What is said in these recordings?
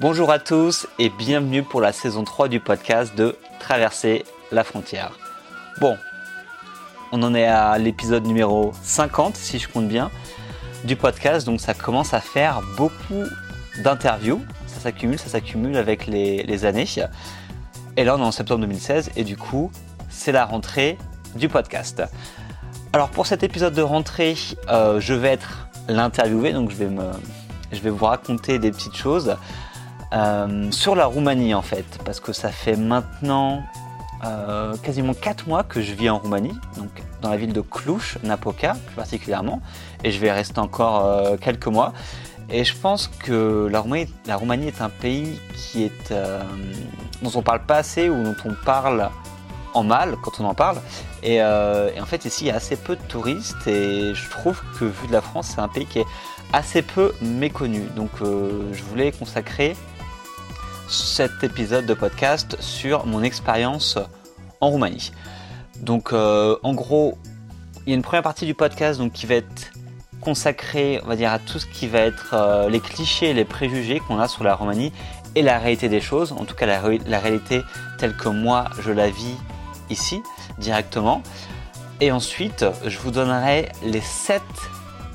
Bonjour à tous et bienvenue pour la saison 3 du podcast de Traverser la frontière. Bon, on en est à l'épisode numéro 50 si je compte bien du podcast, donc ça commence à faire beaucoup d'interviews. Ça s'accumule, ça s'accumule avec les, années. Et là on est en septembre 2016 et du coup c'est la rentrée du podcast. Alors pour cet épisode de rentrée, euh, je vais être l'interviewé, donc je vais, me, je vais vous raconter des petites choses. Euh, sur la Roumanie en fait, parce que ça fait maintenant euh, quasiment 4 mois que je vis en Roumanie, donc dans la ville de Cluj, Napoca plus particulièrement, et je vais rester encore euh, quelques mois. Et je pense que la Roumanie, la Roumanie est un pays qui est, dont on parle pas assez ou dont on parle en mal quand on en parle. Et, et, en fait ici il y a assez peu de touristes et je trouve que vu de la France c'est un pays qui est assez peu méconnu. Donc je voulais consacrer cet épisode de podcast sur mon expérience en Roumanie. Donc euh, en gros, il y a une première partie du podcast donc, qui va être consacrée, on va dire, à tout ce qui va être euh, les clichés les préjugés qu'on a sur la Roumanie et la réalité des choses, en tout cas la, la réalité telle que moi je la vis ici directement. Et ensuite, je vous donnerai les 7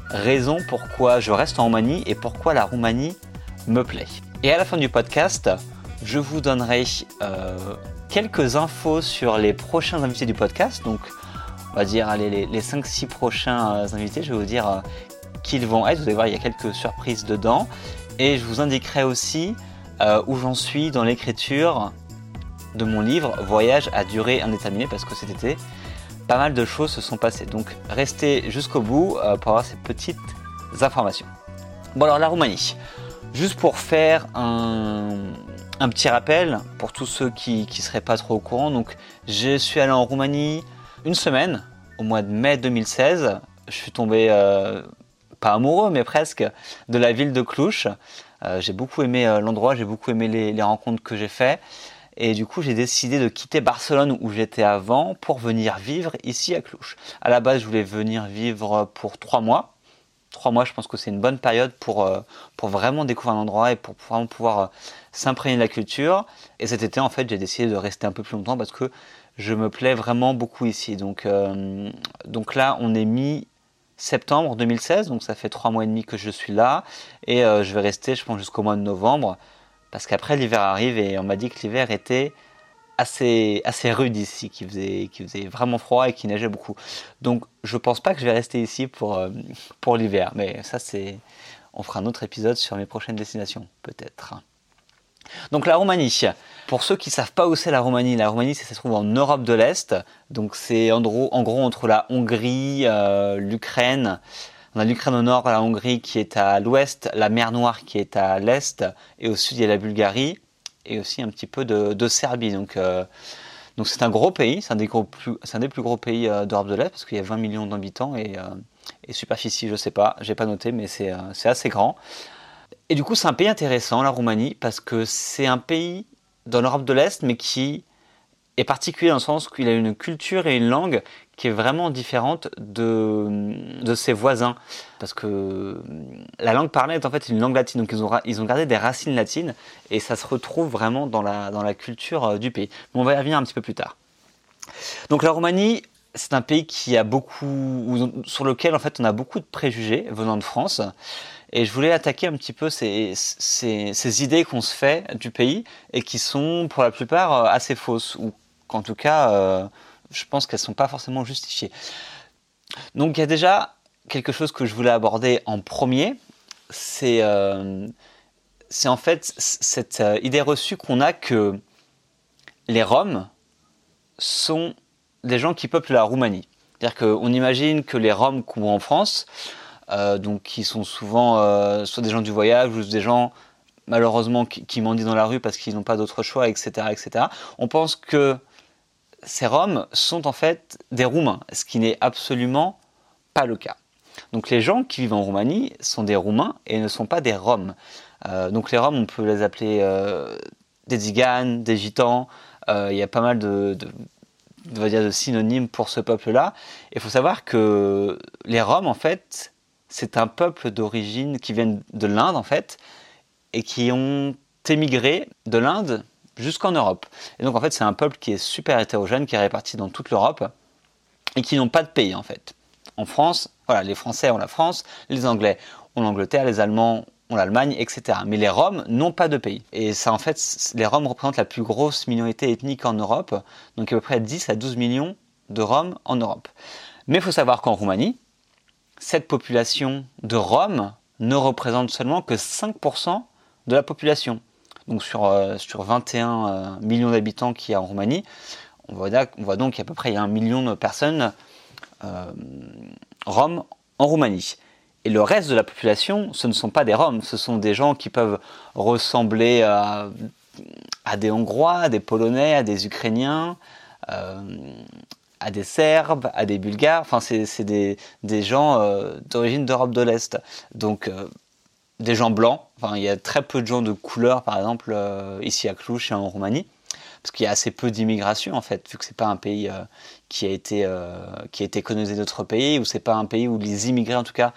raisons pourquoi je reste en Roumanie et pourquoi la Roumanie me plaît. Et à la fin du podcast, je vous donnerai euh, quelques infos sur les prochains invités du podcast. Donc, on va dire les, les 5-6 prochains euh, invités. Je vais vous dire euh, qui ils vont être. Vous allez voir, il y a quelques surprises dedans. Et je vous indiquerai aussi où j'en suis dans l'écriture de mon livre Voyage à durée indéterminée parce que cet été, pas mal de choses se sont passées. Donc, restez jusqu'au bout pour avoir ces petites informations. Bon, alors la Roumanie. Juste pour faire un, petit rappel pour tous ceux qui ne seraient pas trop au courant. Donc, je suis allé en Roumanie une semaine au mois de mai 2016. Je suis tombé, euh, pas amoureux, mais presque, de la ville de Cluj. Euh, j'ai beaucoup aimé euh, l'endroit, j'ai beaucoup aimé les, les rencontres que j'ai faites. Et du coup, j'ai décidé de quitter Barcelone où j'étais avant pour venir vivre ici à Cluj. À la base, je voulais venir vivre pour trois mois trois mois, je pense que c'est une bonne période pour, euh, pour vraiment découvrir un endroit et pour vraiment pouvoir euh, s'imprégner de la culture. Et cet été, en fait, j'ai décidé de rester un peu plus longtemps parce que je me plais vraiment beaucoup ici. Donc, euh, donc là, on est mi-septembre 2016, donc ça fait trois mois et demi que je suis là. Et je vais rester, je pense, jusqu'au mois de novembre. Parce qu'après, l'hiver arrive et on m'a dit que l'hiver était assez, assez rude ici, qui faisait, qui faisait vraiment froid et qui neigeait beaucoup. Donc je pense pas que je vais rester ici pour, euh, pour l'hiver. Mais ça, c'est. On fera un autre épisode sur mes prochaines destinations, peut-être. Donc la Roumanie. Pour ceux qui ne savent pas où c'est la Roumanie, la Roumanie ça se trouve en Europe de l'Est. Donc c'est en gros, en gros entre la Hongrie, euh, l'Ukraine. On a l'Ukraine au nord, la Hongrie qui est à l'ouest, la mer Noire qui est à l'est, et au sud il y a la Bulgarie et aussi un petit peu de, Serbie. Donc, euh, donc c'est un gros pays, c'est un, des plus, un des plus gros pays euh, d'Europe de l'Est parce qu'il y a 20 millions d'habitants et, euh, et, superficie, je sais pas, j'ai pas noté, mais c'est assez grand. Et du coup, c'est un pays intéressant, la Roumanie, parce que c'est un pays dans l'Europe de l'Est, mais qui est particulier dans le sens qu'il a une culture et une langue qui est vraiment différente de, de ses voisins. Parce que la langue parlée est en fait une langue latine, donc ils ont, ils ont gardé des racines latines, et ça se retrouve vraiment dans la, dans la culture euh, du pays. Mais on va y revenir un petit peu plus tard. Donc la Roumanie, c'est un pays qui a beaucoup, sur lequel en fait on a beaucoup de préjugés venant de France. Et je voulais attaquer un petit peu ces, ces, idées qu'on se fait du pays et qui sont pour la plupart euh, assez fausses, ou qu'en tout cas euh, je pense qu'elles ne sont pas forcément justifiées. Donc il y a déjà quelque chose que je voulais aborder en premier, c'est euh, en fait cette euh, idée reçue qu'on a que les Roms sont des gens qui peuplent la Roumanie. C'est-à-dire qu'on imagine que les Roms qu'on voit en France, donc qui sont souvent soit des gens du voyage ou des gens malheureusement qui, qui mendient dans la rue parce qu'ils n'ont pas d'autre choix, etc., etc. On pense que ces Roms sont en fait des Roumains, ce qui n'est absolument pas le cas. Donc les gens qui vivent en Roumanie sont des Roumains et ne sont pas des Roms. Euh, donc les Roms, on peut les appeler euh, des Ziganes, des Gitans. Euh, il y a pas mal de, de, synonymes pour ce peuple-là. Il faut savoir que les Roms, en fait, c'est un peuple d'origine qui vient de l'Inde, en fait, et qui ont émigré de l'Inde jusqu'en Europe. Et donc en fait c'est un peuple qui est super hétérogène, qui est réparti dans toute l'Europe et qui n'ont pas de pays en fait. En France, voilà, les Français ont la France, les Anglais ont l'Angleterre, les Allemands ont l'Allemagne, etc. Mais les Roms n'ont pas de pays. Et ça en fait, les Roms représentent la plus grosse minorité ethnique en Europe, donc à peu près 10 à 12 millions de Roms en Europe. Mais il faut savoir qu'en Roumanie, cette population de Roms ne représente seulement que 5% de la population. Donc sur, euh, sur 21 euh, millions d'habitants qu'il y a en Roumanie, on voit, on voit donc qu'à peu près un million de personnes euh, roms en Roumanie. Et le reste de la population, ce ne sont pas des Roms, ce sont des gens qui peuvent ressembler à, des Hongrois, à des Polonais, à des Ukrainiens, à des Serbes, à des Bulgares. Enfin, c'est des, gens d'origine d'Europe de l'Est. Donc, des gens blancs. Il y a très peu de gens de couleur, par exemple, euh, ici à Cluj et en Roumanie, parce qu'il y a assez peu d'immigration en fait, vu que c'est pas un pays euh, qui a été euh, qui a été d'autres pays, ou c'est pas un pays où les immigrés en tout cas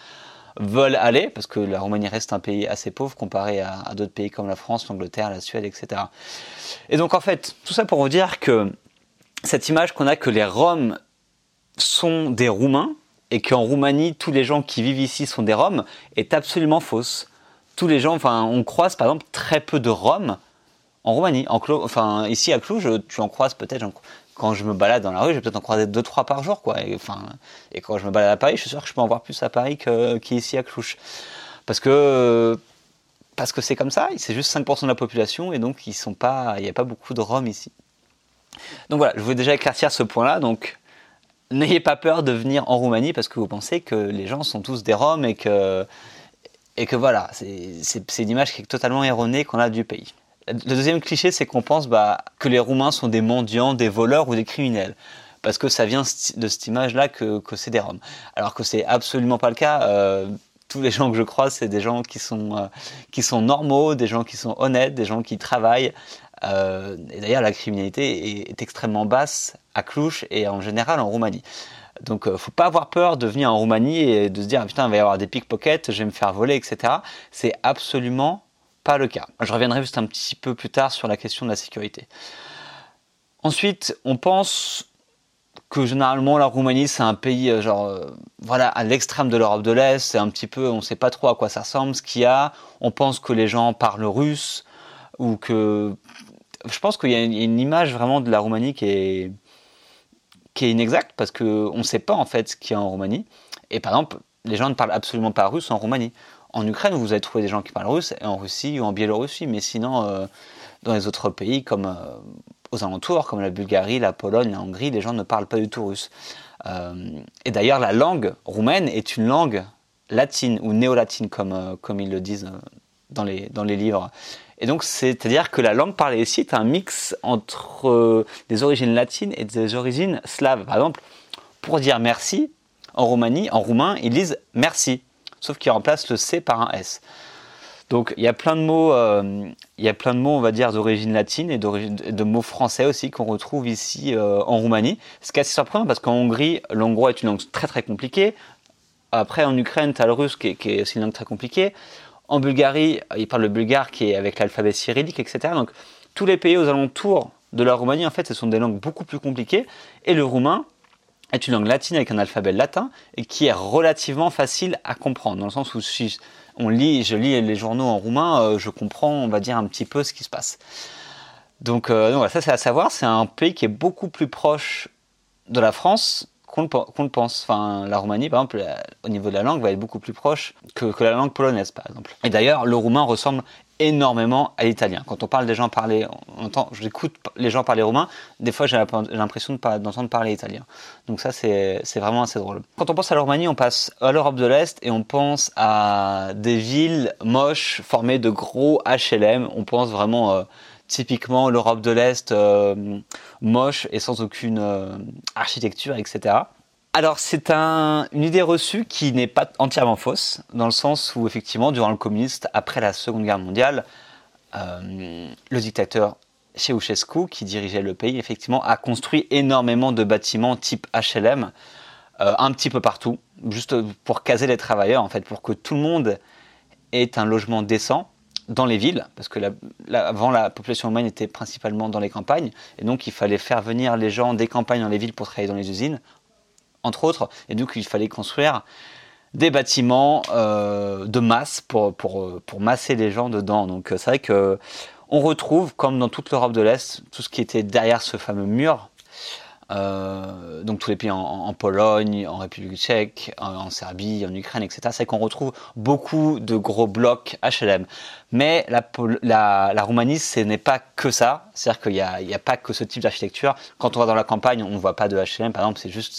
veulent aller, parce que la Roumanie reste un pays assez pauvre comparé à, à d'autres pays comme la France, l'Angleterre, la Suède, etc. Et donc en fait, tout ça pour vous dire que cette image qu'on a que les Roms sont des Roumains, et qu'en Roumanie, tous les gens qui vivent ici sont des Roms, est absolument fausse. Tous les gens, enfin, on croise par exemple très peu de Roms en Roumanie. En enfin, ici à Cluj, tu en croises peut-être, quand je me balade dans la rue, je vais peut-être en deux, trois par jour, quoi. Et, et quand je me balade à Paris, je suis sûr que je peux en voir plus à Paris qu'ici à Cluj. Parce que, parce que c'est comme ça, c'est juste 5% de la population, et donc sont pas, il n'y a pas beaucoup de Roms ici. Donc voilà, je voulais déjà éclaircir ce point-là, donc n'ayez pas peur de venir en Roumanie parce que vous pensez que les gens sont tous des Roms et que, et que voilà, c'est une image qui est totalement erronée qu'on a du pays. Le deuxième cliché, c'est qu'on pense bah, que les Roumains sont des mendiants, des voleurs ou des criminels. Parce que ça vient de cette image-là que, c'est des Roms. Alors que c'est absolument pas le cas. Euh, tous les gens que je croise, c'est des gens qui sont, euh, qui sont normaux, des gens qui sont honnêtes, des gens qui travaillent, euh, et d'ailleurs, la criminalité est, extrêmement basse à Cluj et en général en Roumanie. Donc, euh, faut pas avoir peur de venir en Roumanie et de se dire ah, putain, il va y avoir des pickpockets, je vais me faire voler, etc. C'est absolument pas le cas. Je reviendrai juste un petit peu plus tard sur la question de la sécurité. Ensuite, on pense que généralement la Roumanie c'est un pays euh, genre voilà à l'extrême de l'Europe de l'Est, c'est un petit peu on sait pas trop à quoi ça ressemble ce qu'il y a, on pense que les gens parlent russe ou que je pense qu'il y a une image vraiment de la Roumanie qui est, qui est inexacte parce qu'on ne sait pas en fait ce qu'il y a en Roumanie. Et par exemple, les gens ne parlent absolument pas russe en Roumanie. En Ukraine, vous allez trouver des gens qui parlent russe, et en Russie ou en Biélorussie, mais sinon, euh, dans les autres pays comme euh, aux alentours, comme la Bulgarie, la Pologne, la Hongrie, les gens ne parlent pas du tout russe. Euh, et d'ailleurs, la langue roumaine est une langue latine ou néo-latine, comme, comme ils le disent dans les, dans les livres. Et donc, c'est-à-dire que la langue parlée ici est un mix entre euh, des origines latines et des origines slaves. Par exemple, pour dire merci, en Roumanie, en roumain, ils disent merci, sauf qu'ils remplacent le C par un S. Donc, il y a plein de mots, euh, il y a plein de mots, on va dire, d'origine latine et de mots français aussi qu'on retrouve ici euh, en Roumanie. Ce qui est assez surprenant parce qu'en Hongrie, l'hongrois est une langue très très compliquée. Après, en Ukraine, tu as le russe qui est, qui est aussi une langue très compliquée. En Bulgarie, il parle le bulgare qui est avec l'alphabet cyrillique, etc. Donc tous les pays aux alentours de la Roumanie, en fait, ce sont des langues beaucoup plus compliquées. Et le roumain est une langue latine avec un alphabet latin et qui est relativement facile à comprendre. Dans le sens où si on lit, je lis les journaux en roumain, euh, je comprends, on va dire, un petit peu ce qui se passe. Donc, euh, donc ça c'est à savoir, c'est un pays qui est beaucoup plus proche de la France qu'on le, pense. Enfin, la Roumanie, par exemple, au niveau de la langue, va être beaucoup plus proche que, la langue polonaise, par exemple. Et d'ailleurs, le roumain ressemble énormément à l'italien. Quand on parle des gens parler, on entend, j'écoute les gens parler roumain, des fois j'ai l'impression d'entendre parler italien. Donc ça c'est vraiment assez drôle. Quand on pense à la Roumanie, on passe à l'Europe de l'Est et on pense à des villes moches formées de gros HLM. On pense vraiment euh, typiquement l'Europe de l'Est euh, moche et sans aucune euh, architecture, etc. Alors c'est une idée reçue qui n'est pas entièrement fausse, dans le sens où effectivement, durant le communiste, après la Seconde Guerre mondiale, euh, le dictateur Ceausescu, qui dirigeait le pays, effectivement, a construit énormément de bâtiments type HLM, un petit peu partout, juste pour caser les travailleurs, en fait, pour que tout le monde ait un logement décent dans les villes, parce que avant la population humaine était principalement dans les campagnes, et donc il fallait faire venir les gens des campagnes dans les villes pour travailler dans les usines, entre autres, et donc il fallait construire des bâtiments euh, de masse pour, pour, pour, masser les gens dedans. Donc c'est vrai que on retrouve, comme dans toute l'Europe de l'Est, tout ce qui était derrière ce fameux mur, euh, donc tous les pays en, Pologne, en République tchèque, en, Serbie, en Ukraine, etc. C'est qu'on retrouve beaucoup de gros blocs HLM. Mais la, Roumanie, ce n'est pas que ça. C'est-à-dire qu'il n'y a, a, pas que ce type d'architecture. Quand on va dans la campagne, on ne voit pas de HLM, par exemple. C'est juste,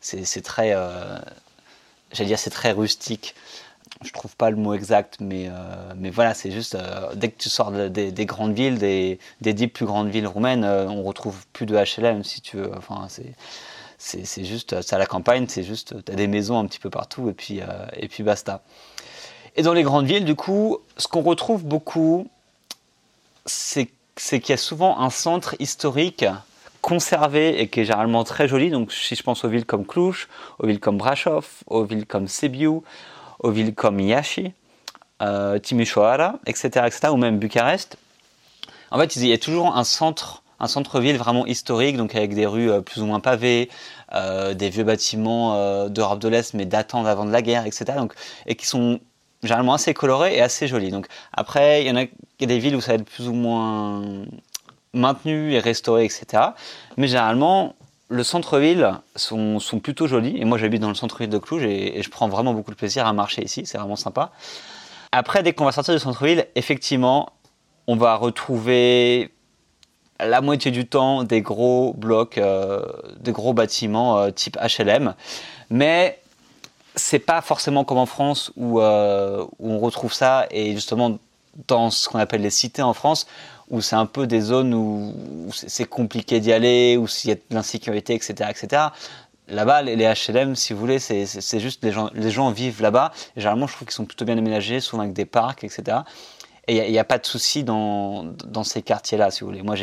c'est très, euh, j'allais dire, c'est très rustique je trouve pas le mot exact, mais, euh, mais voilà, c'est juste, euh, dès que tu sors des, grandes villes, des, des dix plus grandes villes roumaines, euh, on retrouve plus de HLM, si tu veux. Enfin, c'est, juste, c'est à la campagne, c'est juste, tu as des maisons un petit peu partout, et puis, et puis basta. Et dans les grandes villes, du coup, ce qu'on retrouve beaucoup, c'est, c'est qu'il y a souvent un centre historique conservé et qui est généralement très joli. Donc, si je pense aux villes comme Cluj, aux villes comme Brasov, aux villes comme Sibiu, aux villes comme Iași, euh, Timișoara, etc., etc., ou même Bucarest. En fait, il y a toujours un centre, un centre-ville vraiment historique, donc avec des rues euh, plus ou moins pavées, euh, des vieux bâtiments euh, d'Europe de l'Est, mais datant d'avant de la guerre, etc., donc, et qui sont généralement assez colorés et assez jolis. Donc après, il y en a, il y a des villes où ça va être plus ou moins maintenu et restauré, etc. Mais généralement, le centre-ville sont, plutôt jolis. Et moi, j'habite dans le centre-ville de Cluj et, je prends vraiment beaucoup de plaisir à marcher ici. C'est vraiment sympa. Après, dès qu'on va sortir du centre-ville, effectivement, on va retrouver la moitié du temps des gros blocs, euh, des gros bâtiments euh, type HLM. Mais c'est pas forcément comme en France euh, où, on retrouve ça. Et justement, dans ce qu'on appelle les cités en France, où c'est un peu des zones où, c'est compliqué d'y aller, où s'il y a de l'insécurité, etc., etc. Là-bas, les, HLM, si vous voulez, c'est juste les gens, les gens vivent là-bas. Généralement, je trouve qu'ils sont plutôt bien aménagés, souvent avec des parcs, etc. Et il n'y a, pas de souci dans, ces quartiers-là, si vous voulez. Moi,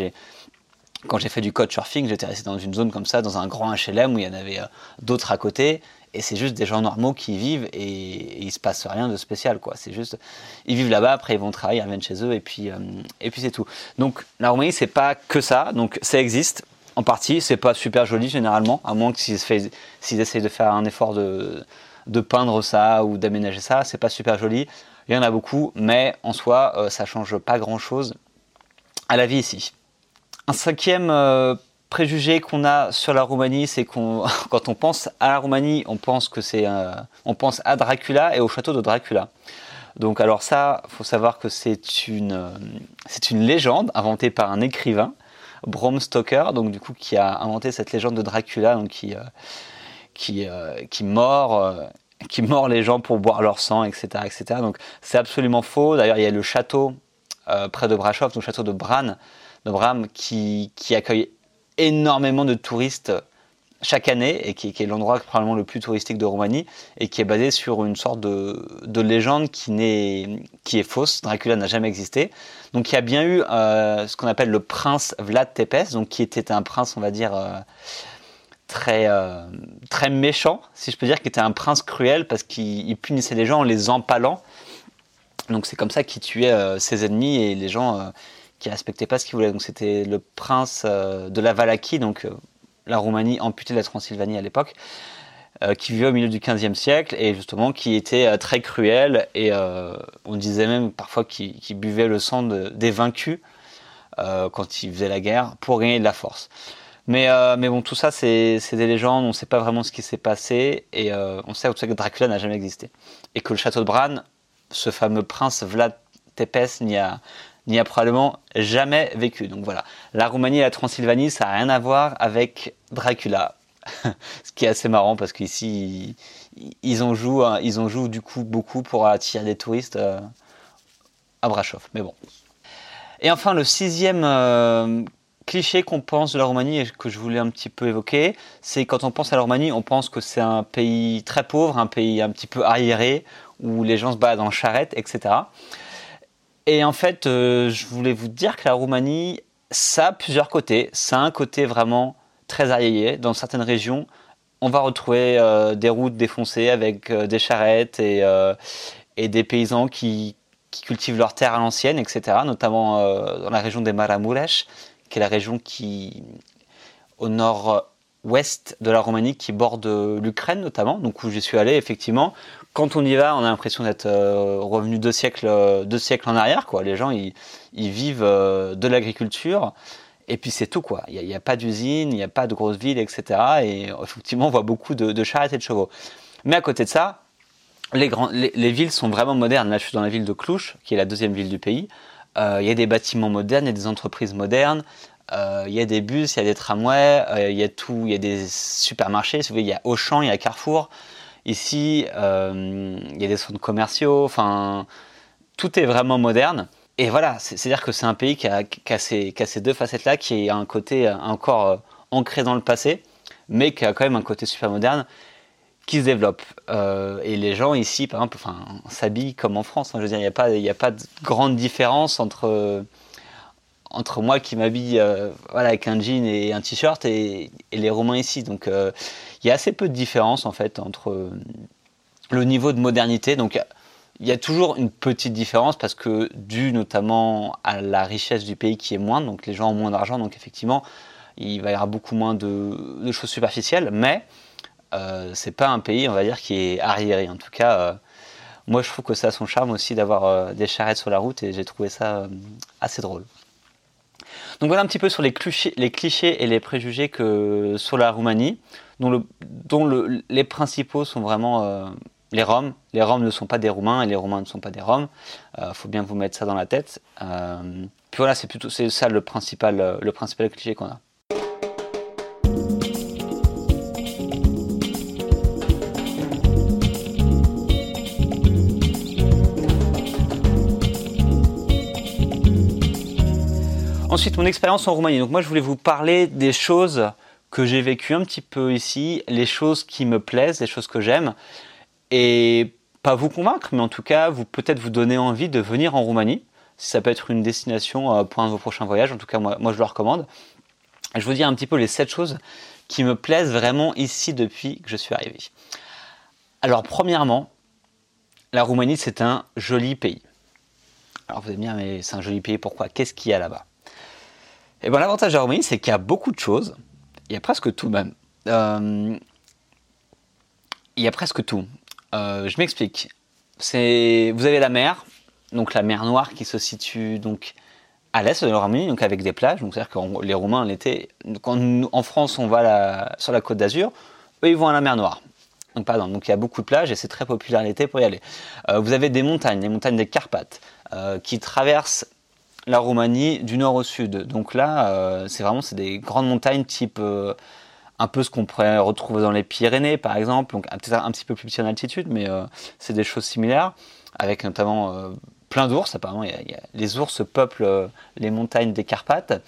quand j'ai fait du surfing, j'étais resté dans une zone comme ça, dans un grand HLM où il y en avait euh, d'autres à côté et c'est juste des gens normaux qui y vivent et, et, il se passe rien de spécial quoi. C'est juste ils vivent là-bas, après ils vont travailler, ils reviennent chez eux et puis euh, et puis c'est tout. Donc la Roumanie c'est pas que ça, donc ça existe en partie, c'est pas super joli généralement, à moins que s'ils essayent de faire un effort de de peindre ça ou d'aménager ça, c'est pas super joli. Il y en a beaucoup, mais en soi euh, ça change pas grand chose à la vie ici. Un cinquième euh, préjugé qu'on a sur la Roumanie, c'est qu'on, quand on pense à la Roumanie, on pense que c'est, on pense à Dracula et au château de Dracula. Donc alors ça, faut savoir que c'est une, c'est une légende inventée par un écrivain, Bram Stoker, donc du coup qui a inventé cette légende de Dracula, donc qui, euh, qui, euh, qui mord, euh, qui mord les gens pour boire leur sang, etc., etc. Donc c'est absolument faux. D'ailleurs, il y a le château près de Brasov, le château de Bran, de Bram, qui, qui accueille énormément de touristes chaque année et qui, est l'endroit probablement le plus touristique de Roumanie et qui est basé sur une sorte de, légende qui, est, qui est fausse. Dracula n'a jamais existé. Donc il y a bien eu euh, ce qu'on appelle le prince Vlad Tepes, donc qui était un prince, on va dire, euh, très, euh, très méchant, si je peux dire, qui était un prince cruel parce qu'il punissait les gens en les empalant. Donc c'est comme ça qu'il tuait ses ennemis et les gens qui respectait pas ce qu'il voulait. Donc c'était le prince euh, de la Valaquie, donc euh, la Roumanie amputée de la Transylvanie à l'époque, euh, qui vivait au milieu du XVe siècle et justement qui était très cruel et on disait même parfois qu'il buvait le sang des vaincus quand il faisait la guerre pour gagner de la force. Mais, mais bon, tout ça, c'est des légendes, on ne sait pas vraiment ce qui s'est passé, et on sait que Dracula n'a jamais existé. Et que le château de Bran, ce fameux prince Vlad Tepes, n'y a, n'y a probablement jamais vécu. Donc voilà, la Roumanie et la Transylvanie, ça n'a rien à voir avec Dracula. Ce qui est assez marrant parce qu'ici, ils en jouent, hein, ils en jouent du coup beaucoup pour attirer des touristes euh, à Brasov. Mais bon. Et enfin, le sixième euh, cliché qu'on pense de la Roumanie et que je voulais un petit peu évoquer, c'est quand on pense à la Roumanie, on pense que c'est un pays très pauvre, un pays un petit peu arriéré, où les gens se baladent en charrette, etc. Et en fait, euh, je voulais vous dire que la Roumanie, ça a plusieurs côtés. Ça a un côté vraiment très arriéré. Dans certaines régions, on va retrouver euh, des routes défoncées avec euh, des charrettes et, des paysans qui, cultivent leurs terres à l'ancienne, etc. Notamment dans la région des Maramuresh, qui est la région qui au nord-ouest de la Roumanie, qui borde l'Ukraine notamment, donc où j'y suis allé effectivement. Quand on y va, on a l'impression d'être revenu deux siècles, en arrière. Quoi. Les gens, ils, vivent de l'agriculture. Et puis c'est tout quoi. Il n'y a, pas d'usine, il n'y a pas de grosses villes, etc. Et effectivement, on voit beaucoup de, charrettes et de chevaux. Mais à côté de ça, les, les, villes sont vraiment modernes. Là, je suis dans la ville de Cluj, qui est la deuxième ville du pays. Euh, il y a des bâtiments modernes, il y a des entreprises modernes, euh, il y a des bus, il y a des tramways, euh, il y a tout, il y a des supermarchés. il y a Auchan, il y a Carrefour. Ici, il y a des centres commerciaux. Enfin, tout est vraiment moderne. Et voilà, c'est-à-dire que c'est un pays qui a, ces, deux facettes-là, qui a un côté encore euh, ancré dans le passé, mais qui a quand même un côté super moderne qui se développe. Euh, et les gens ici, par exemple, enfin, s'habillent comme en France. Hein. je veux dire, il n'y a, pas, de grande différence entre, entre moi qui m'habille euh, voilà, avec un jean et un t-shirt et, les Romains ici. Donc il y a assez peu de différence en fait entre le niveau de modernité. Donc il y a toujours une petite différence parce que dû notamment à la richesse du pays qui est moindre, donc les gens ont moins d'argent, donc effectivement il va y avoir beaucoup moins de, choses superficielles, mais euh, c'est pas un pays, on va dire, qui est arriéré. En tout cas, euh, moi je trouve que ça a son charme aussi d'avoir euh, des charrettes sur la route et j'ai trouvé ça euh, assez drôle. Donc voilà un petit peu sur les clichés, les clichés et les préjugés que sur la Roumanie, dont, le, les principaux sont vraiment les Roms. Les Roms ne sont pas des Roumains et les Roumains ne sont pas des Roms. Il euh, faut bien vous mettre ça dans la tête. Euh, puis voilà, c'est plutôt c'est ça le principal, euh, le principal cliché qu'on a. Ensuite, mon expérience en Roumanie. Donc moi, je voulais vous parler des choses que j'ai vécues un petit peu ici, les choses qui me plaisent, les choses que j'aime et pas vous convaincre, mais en tout cas, vous peut-être vous donner envie de venir en Roumanie. Si ça peut être une destination euh, pour un de vos prochains voyages, en tout cas, moi, moi je le recommande. Je vous dire un petit peu les 7 choses qui me plaisent vraiment ici depuis que je suis arrivé. Alors, premièrement, la Roumanie, c'est un joli pays. Alors, vous allez me dire, mais c'est un joli pays, pourquoi? Qu'est-ce qu'il y a là-bas? Eh bien, l'avantage de la Roumanie, c'est qu'il y a beaucoup de choses. Il y a presque tout même. Euh, il y a presque tout. Euh, je m'explique. C'est, vous avez la mer, donc la mer Noire qui se situe donc à l'est de la Roumanie, donc avec des plages. Donc c'est-à-dire que les Roumains l'été, quand en France on va sur la côte d'Azur, eux ils vont à la mer Noire. Donc pardon, donc il y a beaucoup de plages et c'est très populaire l'été pour y aller. Euh, vous avez des montagnes, les montagnes des Carpates, qui traversent la Roumanie du nord au sud. Donc là, c'est vraiment c'est des grandes montagnes type un peu ce qu'on pourrait retrouver dans les Pyrénées, par exemple, donc peut-être un petit peu plus petit en altitude, mais euh, c'est des choses similaires, avec notamment euh, plein d'ours. Apparemment, les ours peuplent euh, les montagnes des Carpates.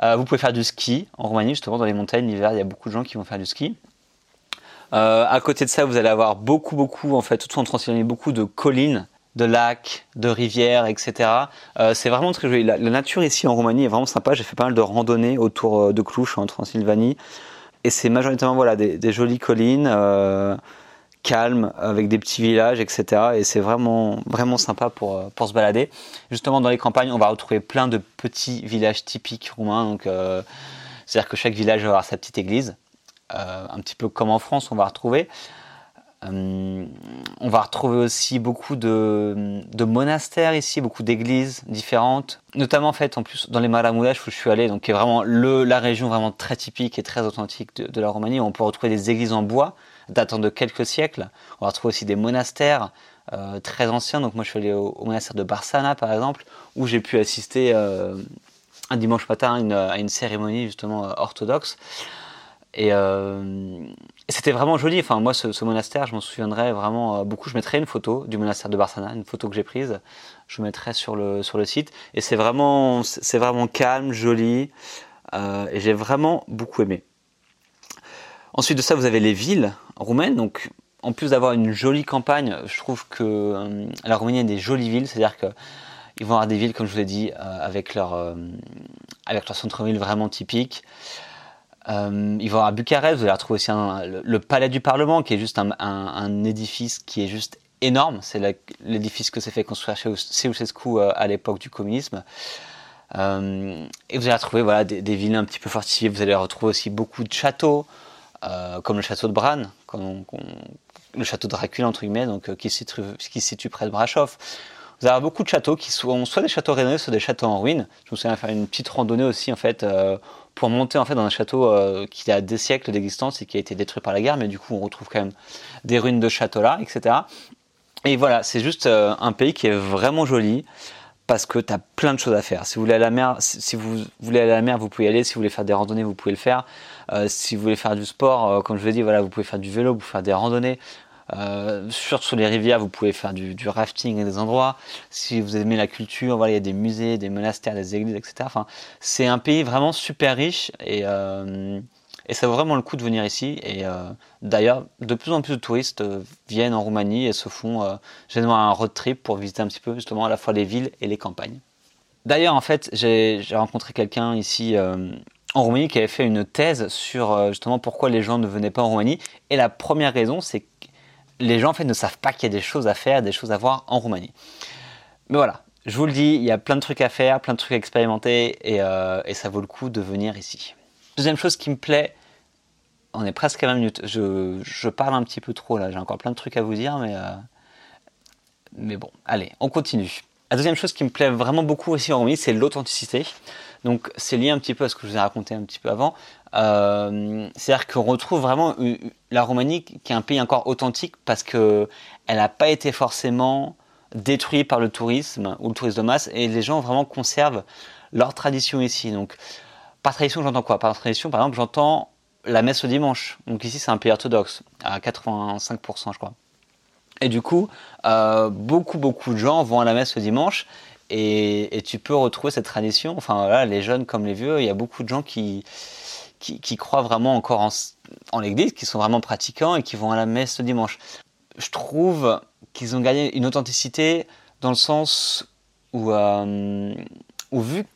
vous pouvez faire du ski en Roumanie, justement, dans les montagnes l'hiver, il y a beaucoup de gens qui vont faire du ski. à côté de ça, vous allez avoir beaucoup, beaucoup, en fait, tout en Transylvanie, beaucoup de collines, de lacs, de rivières, etc. c'est vraiment très joli. La, nature ici en Roumanie est vraiment sympa. J'ai fait pas mal de randonnées autour de Cluj en Transylvanie. Et c'est majoritairement voilà, des, jolies collines, euh, calmes, avec des petits villages, etc. Et c'est vraiment, vraiment sympa pour, euh, pour se balader. Justement, dans les campagnes, on va retrouver plein de petits villages typiques roumains. Donc, euh, c'est-à-dire que chaque village va avoir sa petite église. un petit peu comme en France, on va retrouver. Euh, on va retrouver aussi beaucoup de, monastères ici, beaucoup d'églises différentes, notamment en fait en plus dans les Maramuresh où je suis allé, donc qui est vraiment la région vraiment très typique et très authentique de, la Roumanie. On peut retrouver des églises en bois datant de quelques siècles. On va retrouver aussi des monastères euh, très anciens. Donc moi je suis allé au, monastère de Barsana par exemple, où j'ai pu assister euh, un dimanche matin à une cérémonie justement orthodoxe. Et, c'était vraiment joli. Enfin, moi, ce, monastère, je m'en souviendrai vraiment euh, beaucoup. Je mettrai une photo du monastère de Barsana, une photo que j'ai prise. Je mettrai sur le, sur le site. Et c'est vraiment, c'est vraiment calme, joli. Euh, et j'ai vraiment beaucoup aimé. Ensuite de ça, vous avez les villes roumaines. Donc, en plus d'avoir une jolie campagne, je trouve que la Roumanie a des jolies villes. C'est-à-dire que ils vont avoir des villes, comme je vous ai dit, avec avec leur centre-ville vraiment typique. Euh, il va à Bucarest, vous allez retrouver aussi le, palais du Parlement, qui est juste un, édifice qui est juste énorme. C'est l'édifice que s'est fait construire chez Ceausescu à l'époque du communisme. et vous allez retrouver voilà, des, villes un petit peu fortifiées. Vous allez retrouver aussi beaucoup de châteaux, comme le château de Bran, le château de Dracula, entre guillemets, donc, qui, se situe, près de Brasov. Vous avez beaucoup de châteaux qui sont soit des châteaux rénovés, soit des châteaux en ruine. Je me souviens faire une petite randonnée aussi en fait euh, monter en fait dans un château euh, qui a des siècles d'existence et qui a été détruit par la guerre, mais du coup on retrouve quand même des ruines de châteaux là, etc. Et voilà, c'est juste euh, un pays qui est vraiment joli parce que tu as plein de choses à faire. Si vous voulez aller à la mer, si vous voulez aller à la mer, vous pouvez aller. Si vous voulez faire des randonnées, vous pouvez le faire. si vous voulez faire du sport, comme je l'ai dit, voilà, vous pouvez faire du vélo, vous faire des randonnées. Euh, sur, sur les rivières, vous pouvez faire du, rafting à des endroits. Si vous aimez la culture, voilà, il y a des musées, des monastères, des églises, etc. Enfin, c'est un pays vraiment super riche et, euh, et ça vaut vraiment le coup de venir ici. Et euh, d'ailleurs, de plus en plus de touristes viennent en Roumanie et se font généralement un road trip pour visiter un petit peu justement à la fois les villes et les campagnes. D'ailleurs, en fait, j'ai rencontré quelqu'un ici en Roumanie qui avait fait une thèse sur justement pourquoi les gens ne venaient pas en Roumanie. Et la première raison, c'est les gens en fait ne savent pas qu'il y a des choses à faire, des choses à voir en Roumanie. Mais voilà, je vous le dis, il y a plein de trucs à faire, plein de trucs à expérimenter et, euh, ça vaut le coup de venir ici. Deuxième chose qui me plaît, on est presque à 20 minutes. Je, parle un petit peu trop là, j'ai encore plein de trucs à vous dire, mais, euh, mais bon, allez, on continue. La deuxième chose qui me plaît vraiment beaucoup ici en Roumanie, c'est l'authenticité. Donc c'est lié un petit peu à ce que je vous ai raconté un petit peu avant. Euh, c'est-à-dire qu'on retrouve vraiment la Roumanie qui est un pays encore authentique parce qu'elle n'a pas été forcément détruite par le tourisme ou le tourisme de masse et les gens vraiment conservent leur tradition ici. Donc par tradition j'entends quoi? Par tradition par exemple j'entends la messe au dimanche. Donc ici c'est un pays orthodoxe à 85% je crois. Et du coup, euh, beaucoup beaucoup de gens vont à la messe au dimanche et, tu peux retrouver cette tradition. Enfin voilà, les jeunes comme les vieux, il y a beaucoup de gens qui qui, croient vraiment encore en, l'Église, qui sont vraiment pratiquants et qui vont à la messe le dimanche. Je trouve qu'ils ont gagné une authenticité dans le sens où, euh, vu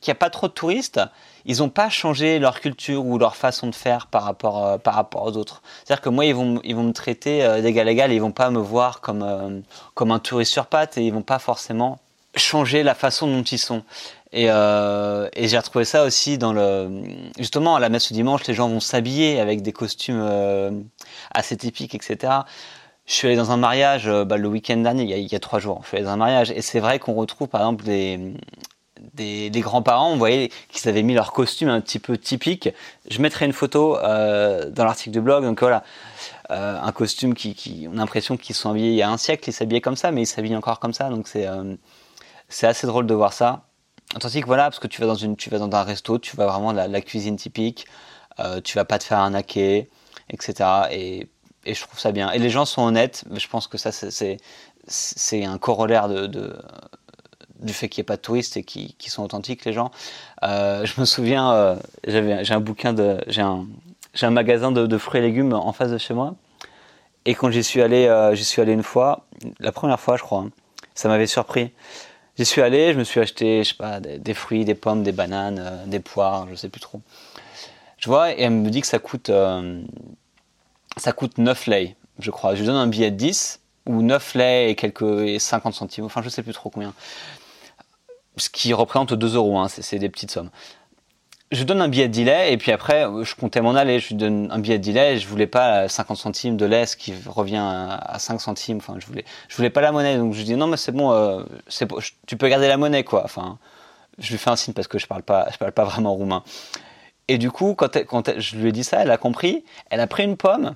qu'il n'y a pas trop de touristes, ils n'ont pas changé leur culture ou leur façon de faire par rapport, euh, par rapport aux autres. C'est-à-dire que moi, ils vont, ils vont me traiter euh, d'égal à égal et ils vont pas me voir comme, comme un touriste sur pattes et ils vont pas forcément changer la façon dont ils sont. Euh, et, j'ai retrouvé ça aussi dans le. Justement, à la messe du dimanche, les gens vont s'habiller avec des costumes euh, assez typiques, etc. Je suis allé dans un mariage euh, bah, le week-end dernier, il y, a, trois jours. Je suis allé dans un mariage et c'est vrai qu'on retrouve par exemple des, des, grands-parents, on voyait qu'ils avaient mis leur costume un petit peu typique. Je mettrai une photo dans l'article du blog. Donc voilà, un costume qui, on a l'impression qu'ils sont habillés il y a un siècle, ils s'habillaient comme ça, mais ils s'habillent encore comme ça. Donc c'est c'est assez drôle de voir ça. Tandis que voilà, parce que tu vas dans une, tu vas dans un resto, tu vas vraiment la, la cuisine typique, euh, tu vas pas te faire arnaquer, etc. Et, et, je trouve ça bien. Et les gens sont honnêtes. Je pense que ça, c'est, c'est un corollaire de du fait qu'il n'y ait pas de touristes et qui, qui sont authentiques, les gens. Euh, je me souviens, euh, j'ai un bouquin de, j'ai un, un magasin de, de, fruits et légumes en face de chez moi. Et quand j'y suis allé, euh, j'y suis allé une fois, la première fois, je crois, hein, ça m'avait surpris. J'y suis allé, je me suis acheté, je sais pas, des, fruits, des pommes, des bananes, des poires, je sais plus trop. Je vois, et elle me dit que ça coûte, ça coûte 9 lei, je crois. Je lui donne un billet de 10, ou 9 lei et quelques 50 centimes, enfin je sais plus trop combien. Ce qui représente 2 euros, hein, c'est des petites sommes je donne un billet de lait et puis après je comptais m'en aller, je lui donne un billet de lait, je voulais pas 50 centimes de ce qui revient à 5 centimes, enfin je voulais je voulais pas la monnaie donc je lui dis non mais c'est bon, euh, tu peux garder la monnaie quoi. Enfin je lui fais un signe parce que je parle pas je parle pas vraiment roumain. Et du coup quand je lui ai dit ça, elle a compris, elle a pris une pomme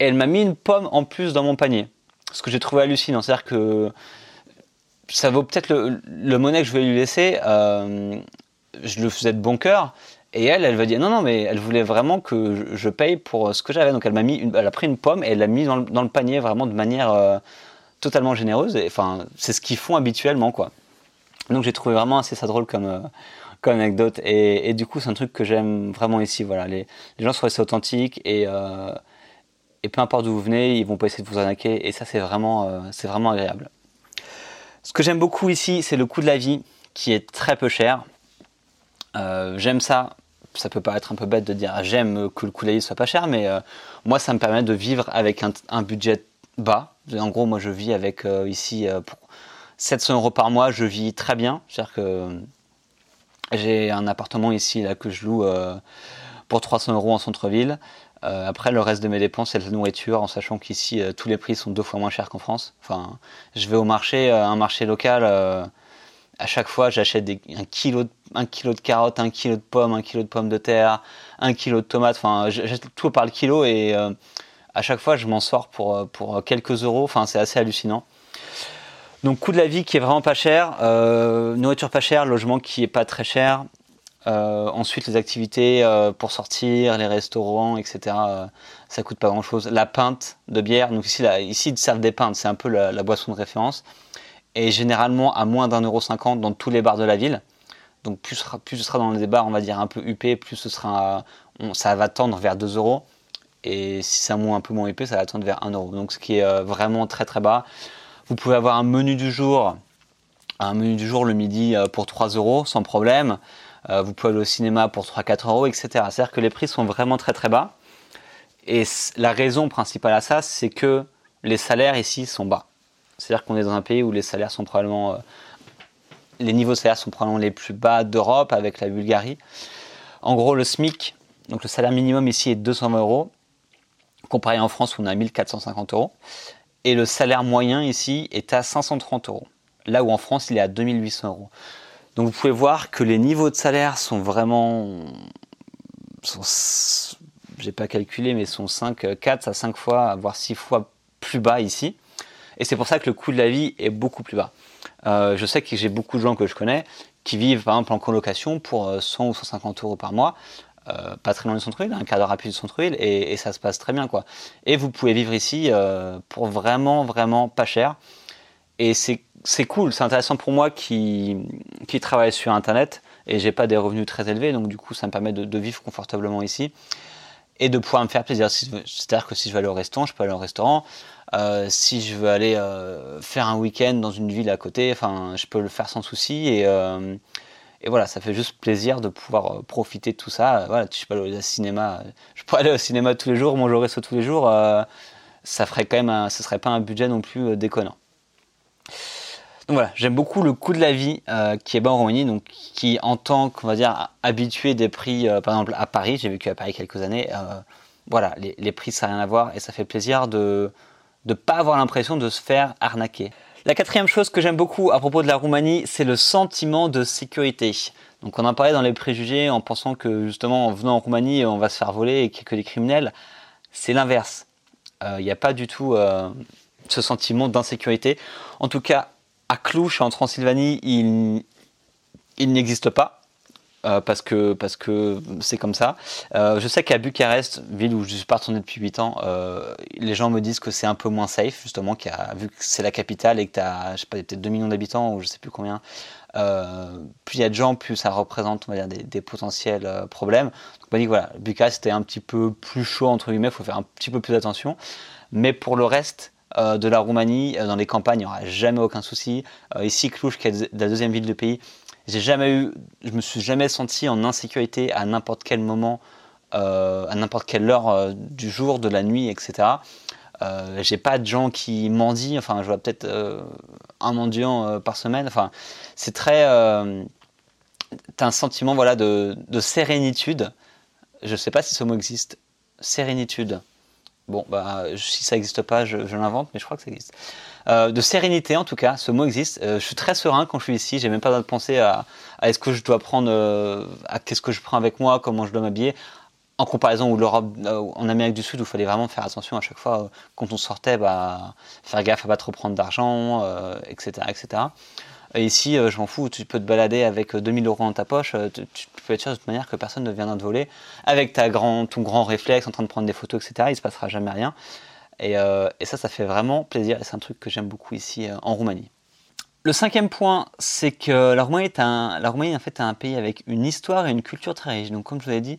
et elle m'a mis une pomme en plus dans mon panier. Ce que j'ai trouvé hallucinant, c'est-à-dire que ça vaut peut-être le, monnaie que je vais lui laisser. Euh, je le faisais de bon cœur. Et elle, elle va dire non, non, mais elle voulait vraiment que je, paye pour ce que j'avais. Donc elle m'a mis, elle a pris une pomme et elle l'a mise dans le, panier vraiment de manière euh, totalement généreuse. Et enfin, c'est ce qu'ils font habituellement, quoi. Donc j'ai trouvé vraiment assez ça drôle comme, euh, comme anecdote. Et, du coup, c'est un truc que j'aime vraiment ici. Voilà, les, gens sont assez authentiques et euh, et peu importe d'où vous venez, ils vont pas essayer de vous arnaquer. Et ça, c'est vraiment, c'est vraiment agréable. Ce que j'aime beaucoup ici, c'est le coût de la vie qui est très peu cher. Euh, j'aime ça. Ça peut paraître un peu bête de dire j'aime que le coût de la vie soit pas cher, mais euh, moi ça me permet de vivre avec un, budget bas. En gros, moi, je vis avec ici pour 700 euros par mois, je vis très bien. C'est-à-dire que j'ai un appartement ici là que je loue pour 300 euros en centre-ville. Euh, après, le reste de mes dépenses, c'est la nourriture, en sachant qu'ici, euh, tous les prix sont deux fois moins chers qu'en France. Enfin, je vais au marché, euh, un marché local, à chaque fois, j'achète un, kilo de, carottes, un kilo de pommes, un kilo de pommes de terre, un kilo de tomates. Enfin, j'achète tout par le kilo et à chaque fois, je m'en sors pour, pour quelques euros. Enfin, c'est assez hallucinant. Donc, coût de la vie qui est vraiment pas cher, nourriture pas chère, logement qui est pas très cher, euh, ensuite, les activités euh, pour sortir, les restaurants, etc. Euh, ça coûte pas grand-chose. La pinte de bière, donc ici, ils servent des pintes, c'est un peu la, boisson de référence, et généralement à moins d'un euro cinquante dans tous les bars de la ville. Donc plus, plus ce sera dans les bars, on va dire un peu huppés, plus ce sera, ça va tendre vers 2 euros. Et si c'est un un peu moins huppé, ça va tendre vers 1 euro. Donc ce qui est vraiment très très bas. Vous pouvez avoir un menu du jour, un menu du jour le midi pour 3 euros sans problème. Euh, vous pouvez aller au cinéma pour 3-4 euros, etc. C'est-à-dire que les prix sont vraiment très très bas. Et la raison principale à ça, c'est que les salaires ici sont bas. C'est-à-dire qu'on est dans un pays où les salaires sont probablement. Euh, les niveaux de salaire sont probablement les plus bas d'Europe avec la Bulgarie. En gros, le SMIC, donc le salaire minimum ici est 220 euros, comparé en France où on a 1450 euros. Et le salaire moyen ici est à 530 euros, là où en France il est à 2800 euros. Donc vous pouvez voir que les niveaux de salaire sont vraiment, sont, j'ai pas calculé, mais sont 5, 4 à 5 fois, voire 6 fois plus bas ici. Et c'est pour ça que le coût de la vie est beaucoup plus bas. Euh, je sais que j'ai beaucoup de gens que je connais qui vivent par exemple en colocation pour 100 euh, ou 150 euros par mois, euh, pas très loin du centre-ville, un quart d'heure rapide du centre-ville, et, ça se passe très bien quoi. Et vous pouvez vivre ici pour vraiment vraiment pas cher. Et c'est cool, c'est intéressant pour moi qui, qui travaille sur Internet et j'ai pas des revenus très élevés, donc du coup ça me permet de, vivre confortablement ici et de pouvoir me faire plaisir. C'est-à-dire que si je veux aller au restaurant, je peux aller au restaurant. Euh, si je veux aller euh, faire un week-end dans une ville à côté, enfin, je peux le faire sans souci. Et, euh, et, voilà, ça fait juste plaisir de pouvoir profiter de tout ça. Voilà, je peux aller au cinéma. Je pourrais aller au cinéma tous les jours, manger au resto tous les jours. ça ferait quand même, ce serait pas un budget non plus déconnant. Donc voilà, j'aime beaucoup le coût de la vie euh, qui est bas en Roumanie, donc qui en tant qu'on va dire habitué des prix, euh, par exemple à Paris, j'ai vécu à Paris quelques années, euh, voilà, les, prix ça n'a rien à voir et ça fait plaisir de ne pas avoir l'impression de se faire arnaquer. La quatrième chose que j'aime beaucoup à propos de la Roumanie, c'est le sentiment de sécurité. Donc on en parlait dans les préjugés en pensant que justement en venant en Roumanie on va se faire voler et qu'il n'y a que des criminels. C'est l'inverse. Il n'y a pas du tout ce sentiment d'insécurité. En tout cas, à Cluj, en Transylvanie, il, il n'existe pas. Euh, parce que parce que c'est comme ça. Euh, je sais qu'à Bucarest, ville où je suis pas retourné depuis 8 ans, euh, les gens me disent que c'est un peu moins safe, justement, vu que c'est la capitale et que tu as, je sais pas, peut-être 2 millions d'habitants ou je sais plus combien. plus il y a de gens, plus ça représente on va dire, des, potentiels problèmes. Donc on m'a dit que voilà, Bucarest c'était un petit peu plus chaud, entre guillemets, il faut faire un petit peu plus d'attention. Mais pour le reste, euh, de la Roumanie, euh, dans les campagnes, il n'y aura jamais aucun souci. Euh, ici, Cluj, qui est la deuxième ville du pays, j'ai jamais eu, je me suis jamais senti en insécurité à n'importe quel moment, à n'importe quelle heure du jour, de la nuit, etc. Euh, j'ai pas de gens qui mendient, enfin je vois peut-être un mendiant par semaine. Enfin, c'est très, t'as un sentiment voilà de, de sérénitude. Je sais pas si ce mot existe. Sérénitude. Bon, bah, si ça n'existe pas, je, l'invente, mais je crois que ça existe. Euh, de sérénité, en tout cas, ce mot existe. Euh, je suis très serein quand je suis ici. J'ai même pas besoin de penser à, est-ce que je dois prendre, euh, à qu'est-ce que je prends avec moi, comment je dois m'habiller. En comparaison où l'Europe, en Amérique du Sud, où il fallait vraiment faire attention à chaque fois quand on sortait, bah, faire gaffe à pas trop prendre d'argent, etc., etc. Ici, je m'en fous, tu peux te balader avec 2000 euros dans ta poche, tu, peux être sûr de toute manière que personne ne viendra te voler. Avec ta grand, ton grand réflexe en train de prendre des photos, etc., il se passera jamais rien. Et, euh, ça, ça fait vraiment plaisir et c'est un truc que j'aime beaucoup ici euh, en Roumanie. Le cinquième point, c'est que la Roumanie est un, la Roumanie en fait est un pays avec une histoire et une culture très riche. Donc comme je vous l'ai dit,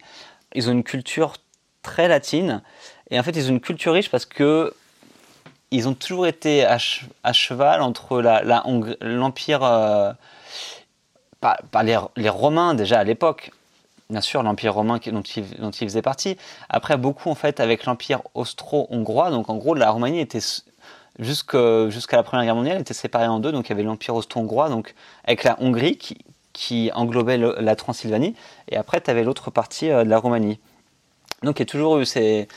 ils ont une culture très latine et en fait ils ont une culture riche parce que ils ont toujours été à, cheval entre l'empire euh, par, les, Romains déjà à l'époque, bien sûr l'Empire romain dont il, dont il faisait partie. Après beaucoup en fait avec l'Empire austro-hongrois. Donc en gros la Roumanie était jusqu'à la Première Guerre mondiale, était séparée en deux. Donc il y avait l'Empire austro-hongrois, avec la Hongrie qui, qui englobait la Transylvanie, et après tu avais l'autre partie de la Roumanie. Donc il y a toujours eu ces,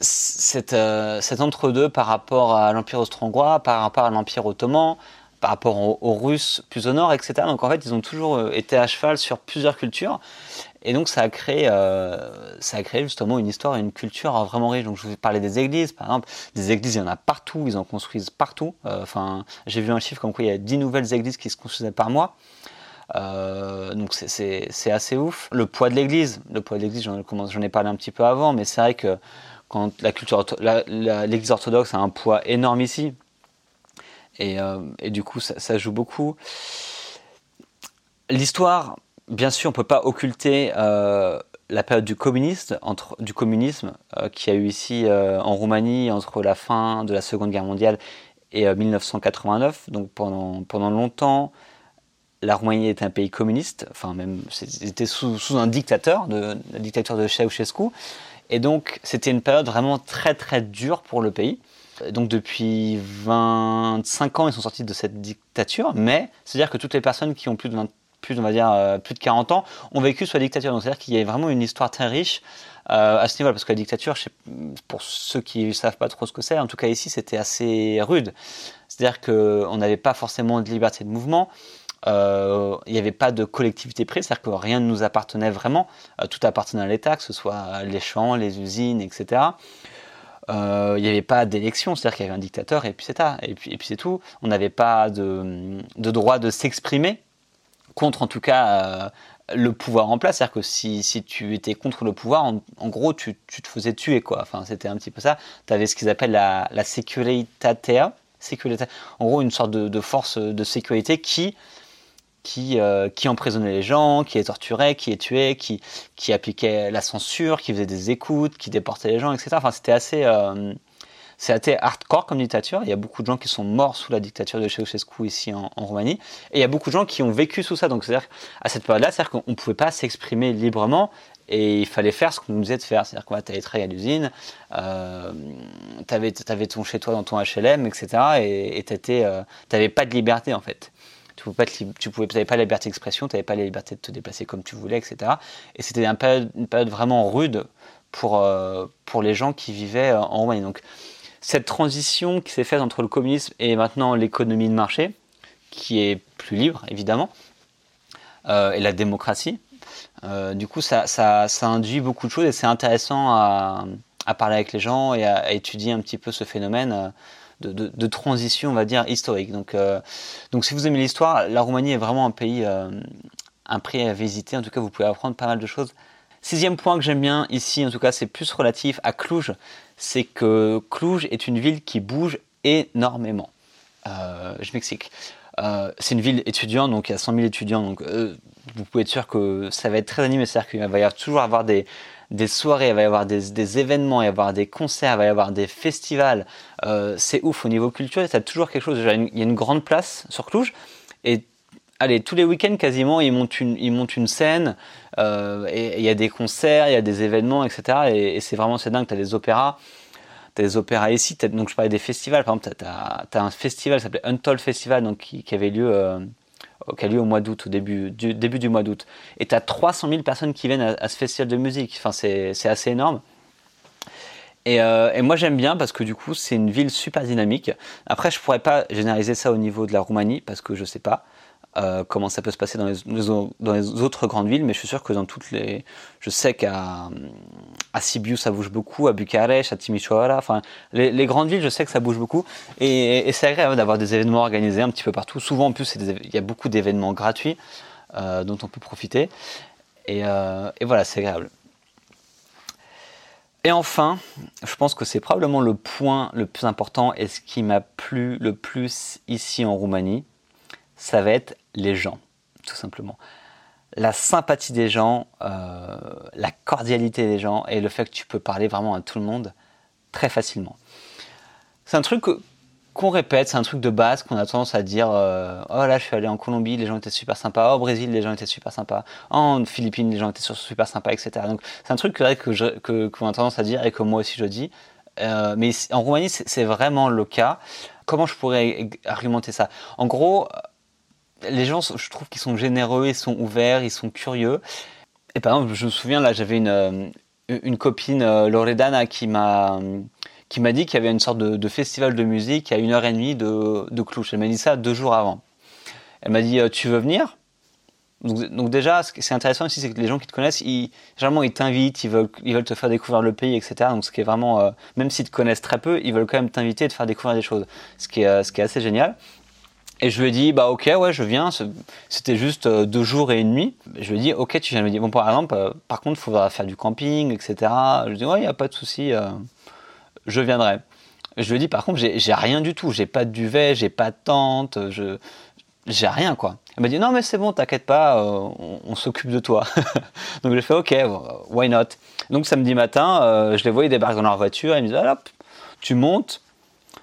cet, cet entre-deux par rapport à l'Empire austro-hongrois, par rapport à l'Empire ottoman, par rapport aux, Russes plus au nord, etc. Donc en fait, ils ont toujours euh, été à cheval sur plusieurs cultures. Et donc ça a créé, euh, ça a créé justement une histoire et une culture vraiment riche. Donc je vous ai parlé des églises, par exemple. Des églises, il y en a partout, ils en construisent partout. Euh, enfin, j'ai vu un chiffre comme quoi il y a 10 nouvelles églises qui se construisaient par mois. donc c'est assez ouf. Le poids de l'église, le poids de l'église, j'en ai parlé un petit peu avant, mais c'est vrai que la culture, l'église orthodoxe a un poids énorme ici, euh, et, du coup, ça, joue beaucoup. L'histoire, bien sûr, on ne peut pas occulter euh, la période du, communiste, entre, du communisme euh, qui a eu ici en Roumanie entre la fin de la Seconde Guerre mondiale et 1989. Donc pendant, longtemps, la Roumanie était un pays communiste, enfin même c'était sous, sous, un dictateur, la dictature de Ceausescu. Et donc c'était une période vraiment très très dure pour le pays. Donc depuis 25 ans, ils sont sortis de cette dictature, mais c'est-à-dire que toutes les personnes qui ont plus de plus, on va dire, euh, plus de 40 ans, ont vécu sous la dictature. Donc c'est-à-dire qu'il y a vraiment une histoire très riche euh, à ce niveau parce que la dictature, pour ceux qui ne savent pas trop ce que c'est, en tout cas ici, c'était assez rude. C'est-à-dire qu'on n'avait pas forcément de liberté de mouvement. Euh, il n'y avait pas de collectivité prise, c'est-à-dire que rien ne nous appartenait vraiment, tout appartenait à l'État, que ce soit les champs, les usines, etc. Euh, il n'y avait pas d'élection, c'est-à-dire qu'il y avait un dictateur et puis c'est Et puis, et puis tout. On n'avait pas de, droit de s'exprimer contre, en tout cas, euh, le pouvoir en place. C'est-à-dire que si, si, tu étais contre le pouvoir, en, gros, tu, tu, te faisais tuer, quoi. Enfin, c'était un petit peu ça. Tu avais ce qu'ils appellent la, la sécuritatea. En gros, une sorte de, de force de sécurité qui qui, euh, qui emprisonnait les gens, qui les torturait, qui les tuait, qui, appliquait la censure, qui faisait des écoutes, qui déportait les gens, etc. Enfin, c'était assez, euh, hardcore comme dictature. Il y a beaucoup de gens qui sont morts sous la dictature de Ceausescu ici en, Roumanie. Et il y a beaucoup de gens qui ont vécu sous ça. Donc, c'est-à-dire à cette période-là, c'est-à-dire qu'on ne pouvait pas s'exprimer librement et il fallait faire ce qu'on nous disait de faire. C'est-à-dire qu'on tu allais travailler à l'usine, euh, tu avais, ton chez-toi dans ton HLM, etc. Et tu n'avais pas de liberté en fait tu pouvais pas, tu pouvais, pas la liberté d'expression, tu n'avais pas la liberté de te déplacer comme tu voulais, etc. Et c'était une période, vraiment rude pour, euh, pour les gens qui vivaient euh, en Roumanie. Donc, cette transition qui s'est faite entre le communisme et maintenant l'économie de marché, qui est plus libre, évidemment, euh, et la démocratie, du coup, ça, induit beaucoup de choses et c'est intéressant à, parler avec les gens et à, étudier un petit peu ce phénomène de, transition, on va dire, historique. Donc, euh, donc si vous aimez l'histoire, la Roumanie est vraiment un pays, euh, un prix à visiter. En tout cas, vous pouvez apprendre pas mal de choses. Sixième point que j'aime bien ici, en tout cas, c'est plus relatif à Cluj. C'est que Cluj est une ville qui bouge énormément. Euh, je m'explique. c'est une ville étudiante, donc il y a 100 000 étudiants, donc vous pouvez être sûr que ça va être très animé, c'est-à-dire qu'il va y avoir toujours avoir des, des soirées, il va y avoir des, événements, il va y avoir des concerts, il va y avoir des festivals. Euh, c'est ouf au niveau culturel, a toujours quelque chose. Il y a une grande place sur Cluj et allez, tous les week-ends quasiment, ils montent une, ils montent une scène euh, il y a des concerts, il y a des événements, etc. Et, c'est vraiment c'est dingue. Tu as des opéras. Des opéras ici. Donc je parlais des festivals. Par exemple, tu as, un festival qui s'appelait Untold Festival donc, qui, avait lieu. Euh, qui a lieu au mois d'août, au début du, début du mois d'août. Et tu as 300 000 personnes qui viennent à, ce festival de musique. Enfin, c'est assez énorme. Et, euh, et, moi j'aime bien parce que du coup c'est une ville super dynamique. Après je pourrais pas généraliser ça au niveau de la Roumanie parce que je sais pas. Euh, comment ça peut se passer dans les, autres grandes villes, mais je suis sûr que dans toutes les. Je sais qu'à Sibiu ça bouge beaucoup, à Bucarest, à Timișoara, enfin les, grandes villes, je sais que ça bouge beaucoup, et, c'est agréable d'avoir des événements organisés un petit peu partout. Souvent en plus, il y a beaucoup d'événements gratuits euh, dont on peut profiter, et, euh, et voilà, c'est agréable. Et enfin, je pense que c'est probablement le point le plus important et ce qui m'a plu le plus ici en Roumanie, ça va être les gens, tout simplement. La sympathie des gens, euh, la cordialité des gens et le fait que tu peux parler vraiment à tout le monde très facilement. C'est un truc qu'on répète, c'est un truc de base qu'on a tendance à dire euh, Oh là, je suis allé en Colombie, les gens étaient super sympas. Oh, au Brésil, les gens étaient super sympas. En Philippines, les gens étaient super sympas, etc. Donc, c'est un truc que, qu'on a tendance à dire et que moi aussi je dis. Euh, mais en Roumanie, c'est vraiment le cas. Comment je pourrais argumenter ça? En gros, les gens, je trouve qu'ils sont généreux, ils sont ouverts, ils sont curieux. Et par exemple, je me souviens, là, j'avais une, euh, une copine, euh, Loredana, qui m'a qui m'a dit qu'il y avait une sorte de, festival de musique à une heure et demie de, de Clouche. Elle m'a dit ça deux jours avant. Elle m'a dit, tu veux venir? Donc, déjà, ce qui est intéressant aussi, c'est que les gens qui te connaissent, ils, généralement, ils t'invitent, ils veulent, ils veulent te faire découvrir le pays, etc. Donc ce qui est vraiment, euh, même s'ils te connaissent très peu, ils veulent quand même t'inviter et te faire découvrir des choses, ce qui est, euh, ce qui est assez génial. Et je lui ai dit, bah ok, ouais, je viens. C'était juste euh, deux jours et une nuit. Je lui ai dit, ok, tu viens. me dit, bon, par exemple, par contre, il faudra faire du camping, etc. Je lui ai dit, ouais, il n'y a pas de souci, je viendrai. Je lui ai dit, par contre, j'ai rien du tout. J'ai pas de duvet, j'ai pas de tente, je, j'ai rien, quoi. Elle m'a dit non mais c'est bon, t'inquiète pas, euh, on, s'occupe de toi. donc j'ai fait ok, why not? Donc samedi matin, euh, je les voyais débarquer dans leur voiture, ils me disaient hop, tu montes.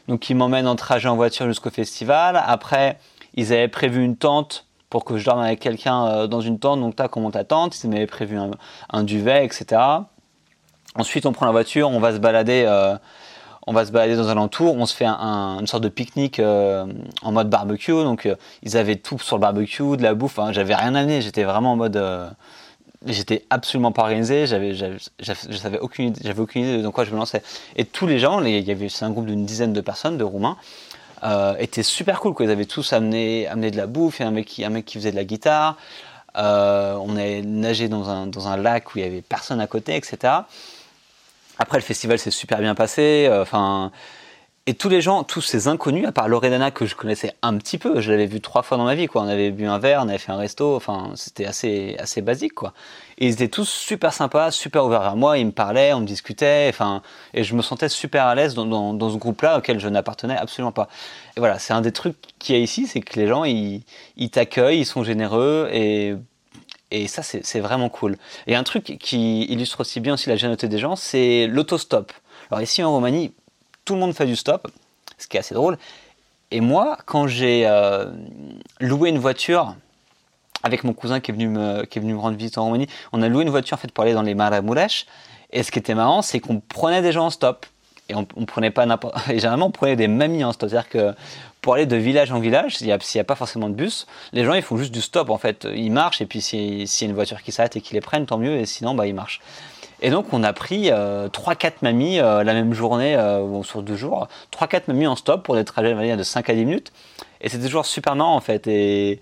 Donc ils m'emmènent en trajet en voiture jusqu'au festival. Après, ils avaient prévu une tente pour que je dorme avec quelqu'un euh, dans une tente. Donc tac, on monte ta tente. Ils m'avaient prévu un, duvet, etc. Ensuite, on prend la voiture, on va se balader on va se balader dans un entour, on se fait une sorte de pique-nique euh, en mode barbecue. Donc euh, ils avaient tout sur le barbecue, de la bouffe. j'avais rien amené, j'étais vraiment en mode. Euh, j'étais absolument pas organisé, j'avais, j'avais, savais aucune, j'avais aucune idée de dans quoi je me lançais. Et tous les gens, il y avait, c'est un groupe d'une dizaine de personnes, de Roumains, étaient super cool. Quoi. Ils avaient tous amené, amené de la bouffe, il y a un mec qui, un mec qui faisait de la guitare. on est nagé dans un, dans un lac où il y avait personne à côté, etc. Après, le festival s'est super bien passé. Euh, enfin. Et tous les gens, tous ces inconnus, à part Loredana que je connaissais un petit peu, je l'avais vu trois fois dans ma vie, quoi. On avait bu un verre, on avait fait un resto, enfin, c'était assez, assez basique, quoi. Et ils étaient tous super sympas, super ouverts à moi, ils me parlaient, on me discutait, enfin, et je me sentais super à l'aise dans, dans, ce groupe-là auquel je n'appartenais absolument pas. Et voilà, c'est un des trucs qu'il y a ici, c'est que les gens, ils, ils t'accueillent, ils sont généreux, et et ça, c'est vraiment cool. Et un truc qui illustre aussi bien aussi la générosité des gens, c'est l'autostop. Alors ici en Roumanie, tout le monde fait du stop, ce qui est assez drôle. Et moi, quand j'ai euh, loué une voiture avec mon cousin qui est, venu me, qui est venu me rendre visite en Roumanie, on a loué une voiture en fait pour aller dans les Maramuresh. Et ce qui était marrant, c'est qu'on prenait des gens en stop. Et on, prenait pas n'importe. Et généralement, on prenait des mamies en stop. C'est-à-dire que pour aller de village en village, s'il n'y a, pas forcément de bus, les gens ils font juste du stop en fait. Ils marchent et puis s'il y a une voiture qui s'arrête et qu'ils les prennent, tant mieux. Et sinon, bah, ils marchent. Et donc on a pris euh, 3-4 mamies euh, la même journée, euh, ou sur deux jours, 3-4 mamies en stop pour des trajets de 5 à 10 minutes. Et c'était toujours super marrant en fait. Et,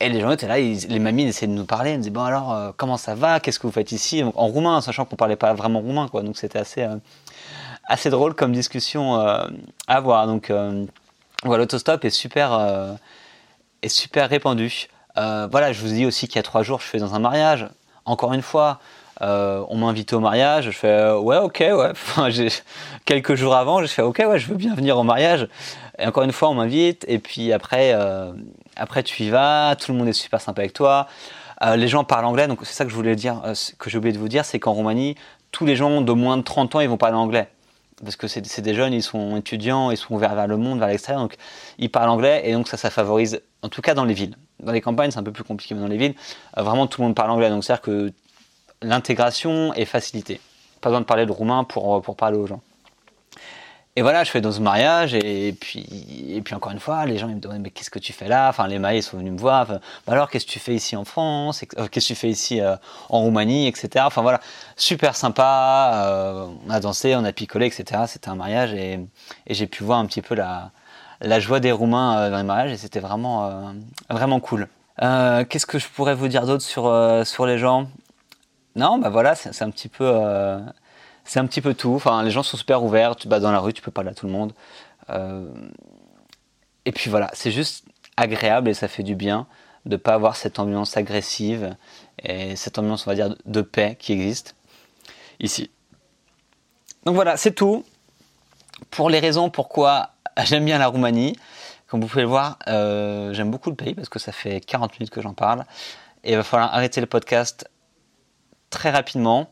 et les gens étaient là, les mamies essayaient de nous parler, elles me disaient bon alors euh, comment ça va, qu'est-ce que vous faites ici? En roumain, sachant qu'on parlait pas vraiment roumain quoi. Donc c'était assez, assez drôle comme discussion à avoir. Donc voilà, l'autostop est super, euh, est super répandu. Euh, voilà, je vous dis aussi qu'il y a trois jours, je fais dans un mariage. Encore une fois, euh, on m'a invité au mariage. Je fais ouais, ok, ouais. Enfin, quelques jours avant, je fais ok, ouais, je veux bien venir au mariage. Et encore une fois, on m'invite. Et puis après, après tu y vas. Tout le monde est super sympa avec toi. les gens parlent anglais, donc c'est ça que je voulais dire, que j'ai oublié de vous dire, c'est qu'en Roumanie, tous les gens de moins de 30 ans, ils vont parler anglais parce que c'est des jeunes, ils sont étudiants, ils sont ouverts vers le monde, vers l'extérieur, donc ils parlent anglais, et donc ça, ça favorise, en tout cas dans les villes. Dans les campagnes, c'est un peu plus compliqué, mais dans les villes, euh, vraiment tout le monde parle anglais, donc c'est-à-dire que l'intégration est facilitée. Pas besoin de parler de roumain pour, pour parler aux gens. Et voilà, je fais dans ce mariage, et puis, et puis encore une fois, les gens ils me demandent mais qu'est-ce que tu fais là? Enfin, les maïs sont venus me voir. bah alors, qu'est-ce que tu fais ici en France? Euh, Qu'est-ce que tu fais ici euh, en Roumanie, etc. Enfin voilà, super sympa. Euh, on a dansé, on a picolé, etc. C'était un mariage, et, et j'ai pu voir un petit peu la, la joie des Roumains dans les mariages, et c'était vraiment, cool. qu'est-ce que je pourrais vous dire d'autre sur les gens? Non, bah voilà, c'est un petit peu c'est un tout. Enfin, les gens sont super ouverts. Tu vas dans la rue, tu peux parler à tout le monde. Euh, et puis voilà, c'est juste agréable et ça fait du bien de ne pas avoir cette ambiance agressive et cette ambiance, on va dire, de paix qui existe ici. Donc voilà, c'est tout pour les raisons pourquoi j'aime bien la Roumanie. Comme vous pouvez le voir, euh, j'aime beaucoup le pays parce que ça fait 40 minutes que j'en parle. Et il va falloir arrêter le podcast très rapidement.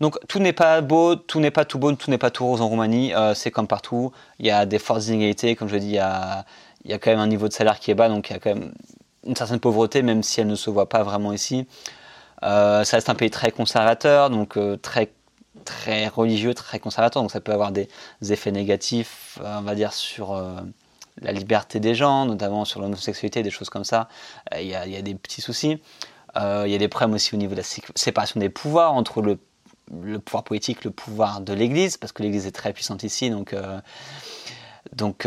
Donc tout n'est pas beau, tout n'est pas tout beau, tout n'est pas tout rose en Roumanie. Euh, c'est comme partout. Il y a des fortes inégalités, comme je dis, il y, a, il y quand même un niveau de salaire qui est bas, donc il y a quand même une certaine pauvreté, même si elle ne se voit pas vraiment ici. Euh, ça reste un pays très conservateur, donc euh, très très religieux, très conservateur, donc ça peut avoir des, effets négatifs, on va dire, sur la liberté des gens, notamment sur l'homosexualité, des choses comme ça. Il y, a des petits soucis. Il y a des problèmes aussi au niveau de la séparation des pouvoirs entre le, pouvoir politique, le pouvoir de l'Église, parce que l'Église est très puissante ici, donc donc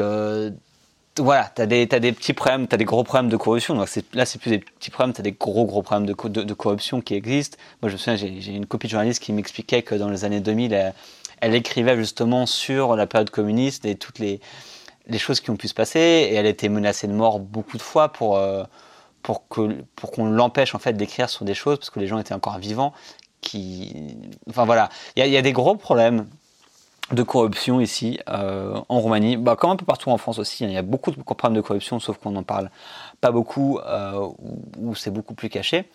voilà, tu as, des petits problèmes, tu as des gros problèmes de corruption. Donc là, c'est plus des petits problèmes, tu as des gros, gros problèmes de, corruption qui existent. Moi, je me souviens, j'ai une copie de journaliste qui m'expliquait que dans les années 2000, elle, écrivait justement sur la période communiste et toutes les, choses qui ont pu se passer. Et elle était menacée de mort beaucoup de fois pour, euh, pour qu'on pour qu'on l'empêche en fait d'écrire sur des choses parce que les gens étaient encore vivants. Qui... Enfin voilà, il y, a des gros problèmes de corruption ici euh, en Roumanie, bah, comme un peu partout en France aussi, hein. il y a beaucoup de problèmes de corruption, sauf qu'on n'en parle pas beaucoup, euh, ou c'est beaucoup plus caché.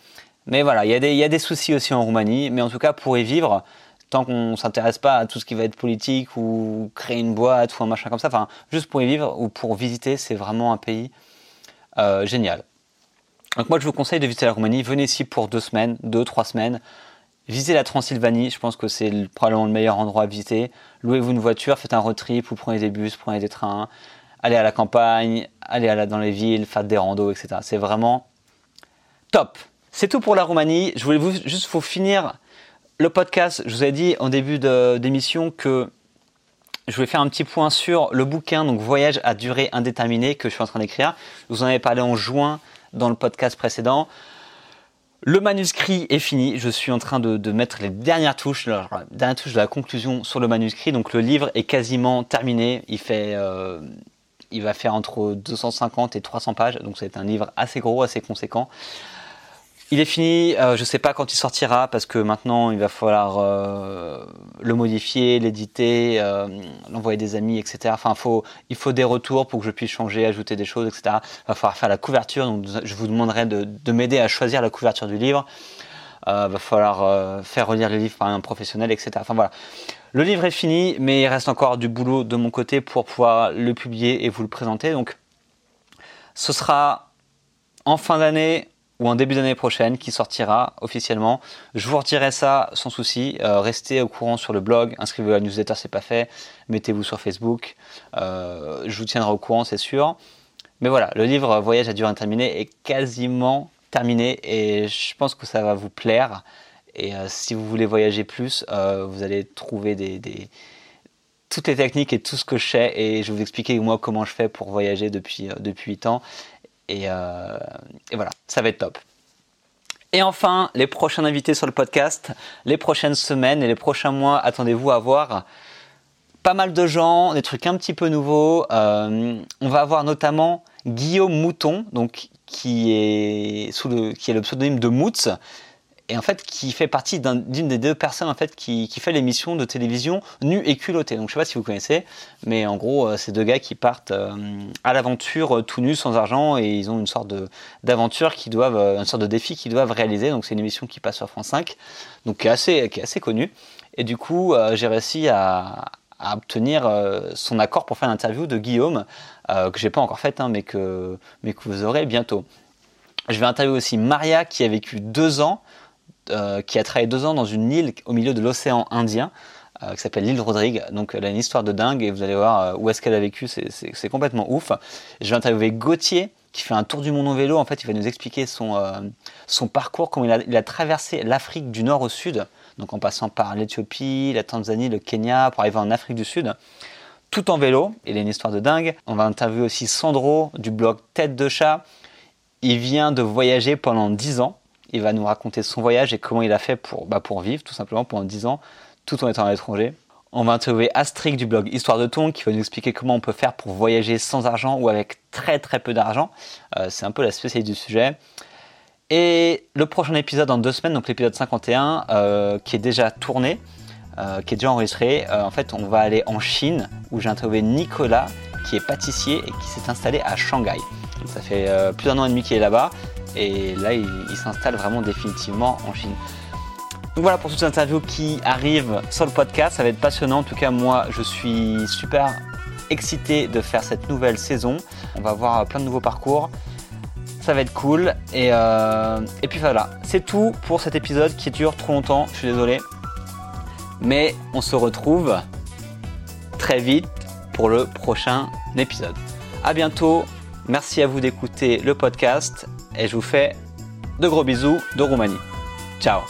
Mais voilà, il y, a des, il y, a des, soucis aussi en Roumanie, mais en tout cas pour y vivre, tant qu'on ne s'intéresse pas à tout ce qui va être politique ou créer une boîte ou un machin comme ça, enfin juste pour y vivre ou pour visiter, c'est vraiment un pays euh, génial. Donc moi je vous conseille de visiter la Roumanie, venez ici pour deux semaines, deux, trois semaines. Visitez la Transylvanie, je pense que c'est probablement le meilleur endroit à visiter. Louez-vous une voiture, faites un road trip, vous prenez des bus, prenez des trains, allez à la campagne, allez dans les villes, faites des randos, etc. C'est vraiment top. C'est tout pour la Roumanie. Je voulais vous, juste vous finir le podcast. Je vous ai dit en début d'émission que je voulais faire un petit point sur le bouquin, donc Voyage à durée indéterminée, que je suis en train d'écrire. Je vous en avais parlé en juin dans le podcast précédent. Le manuscrit est fini. Je suis en train de, mettre les dernières touches, la dernière touche de la conclusion sur le manuscrit. Donc le livre est quasiment terminé. Il fait, euh, il va faire entre 250 et 300 pages. Donc c'est un livre assez gros, assez conséquent. Il est fini, euh, je ne sais pas quand il sortira parce que maintenant il va falloir euh, le modifier, l'éditer, euh, l'envoyer des amis, etc. Enfin, il faut des retours pour que je puisse changer, ajouter des choses, etc. Il va falloir faire la couverture, donc je vous demanderai de, de m'aider à choisir la couverture du livre. Il va falloir faire relire le livre par un professionnel, etc. Enfin voilà. Le livre est fini, mais il reste encore du boulot de mon côté pour pouvoir le publier et vous le présenter. Donc, ce sera en fin d'année ou en début d'année prochaine qui sortira officiellement. Je vous redirai ça sans souci. Euh, restez au courant sur le blog, inscrivez-vous à la newsletter, c'est pas fait. Mettez-vous sur Facebook. Euh, je vous tiendrai au courant, c'est sûr. Mais voilà, le livre Voyage à durée indéterminée est quasiment terminé et je pense que ça va vous plaire. Et euh, si vous voulez voyager plus, vous allez trouver toutes les techniques et tout ce que je sais et je vais vous expliquer moi comment je fais pour voyager depuis, depuis 8 ans euh, et, voilà, ça va être top. Et enfin, les prochains invités sur le podcast, les prochaines semaines et les prochains mois, attendez-vous à voir pas mal de gens, des trucs un petit peu nouveaux. Euh, on va avoir notamment Guillaume Mouton, donc qui est sous le qui est le pseudonyme de Moots et en fait qui fait partie d'une des deux personnes en fait qui, fait l'émission de télévision Nu et culotté. Donc je sais pas si vous connaissez, mais en gros euh, c'est deux gars qui partent euh, à l'aventure euh, tout nus sans argent et ils ont une sorte d'aventure qui doivent, une sorte de défi qu'ils doivent réaliser. Donc c'est une émission qui passe sur France 5, donc qui est assez, qui est assez connue. Et du coup j'ai réussi à, obtenir son accord pour faire l'interview de Guillaume, que j'ai pas encore faite, hein, mais, que, mais que vous aurez bientôt. Je vais interviewer aussi Maria qui a vécu deux ans euh, qui a travaillé deux ans dans une île au milieu de l'océan Indien, euh, qui s'appelle l'île Rodrigue. Donc elle a une histoire de dingue et vous allez voir euh, où est-ce qu'elle a vécu, c'est complètement ouf. Je vais interviewer Gauthier qui fait un tour du monde en vélo. En fait, il va nous expliquer son, parcours, comment il a, il a traversé l'Afrique du nord au sud, donc en passant par l'Éthiopie, la Tanzanie, le Kenya, pour arriver en Afrique du Sud tout en vélo. Il a une histoire de dingue. On va interviewer aussi Sandro du blog Tête de chat. Il vient de voyager pendant 10 ans. Il va nous raconter son voyage et comment il a fait pour, bah, pour vivre, tout simplement, pendant 10 ans, tout en étant à l'étranger. On va interviewer Astrid du blog Histoire de Ton qui va nous expliquer comment on peut faire pour voyager sans argent ou avec très très peu d'argent. Euh, c'est un peu la spécialité du sujet. Et le prochain épisode dans deux semaines, donc l'épisode 51, euh, qui est déjà tourné, euh, qui est déjà enregistré. en fait, on va aller en Chine où j'ai interviewé Nicolas qui est pâtissier et qui s'est installé à Shanghai. ça fait plus d'un an et demi qu'il est là-bas et là, il, s'installe vraiment définitivement en Chine. Donc voilà pour toutes ces interviews qui arrivent sur le podcast. Ça va être passionnant. En tout cas, moi, je suis super excité de faire cette nouvelle saison. On va voir plein de nouveaux parcours. Ça va être cool. Et, euh, et puis voilà, c'est tout pour cet épisode qui dure trop longtemps. Je suis désolé. Mais on se retrouve très vite pour le prochain épisode. À bientôt. Merci à vous d'écouter le podcast et je vous fais de gros bisous de Roumanie. Ciao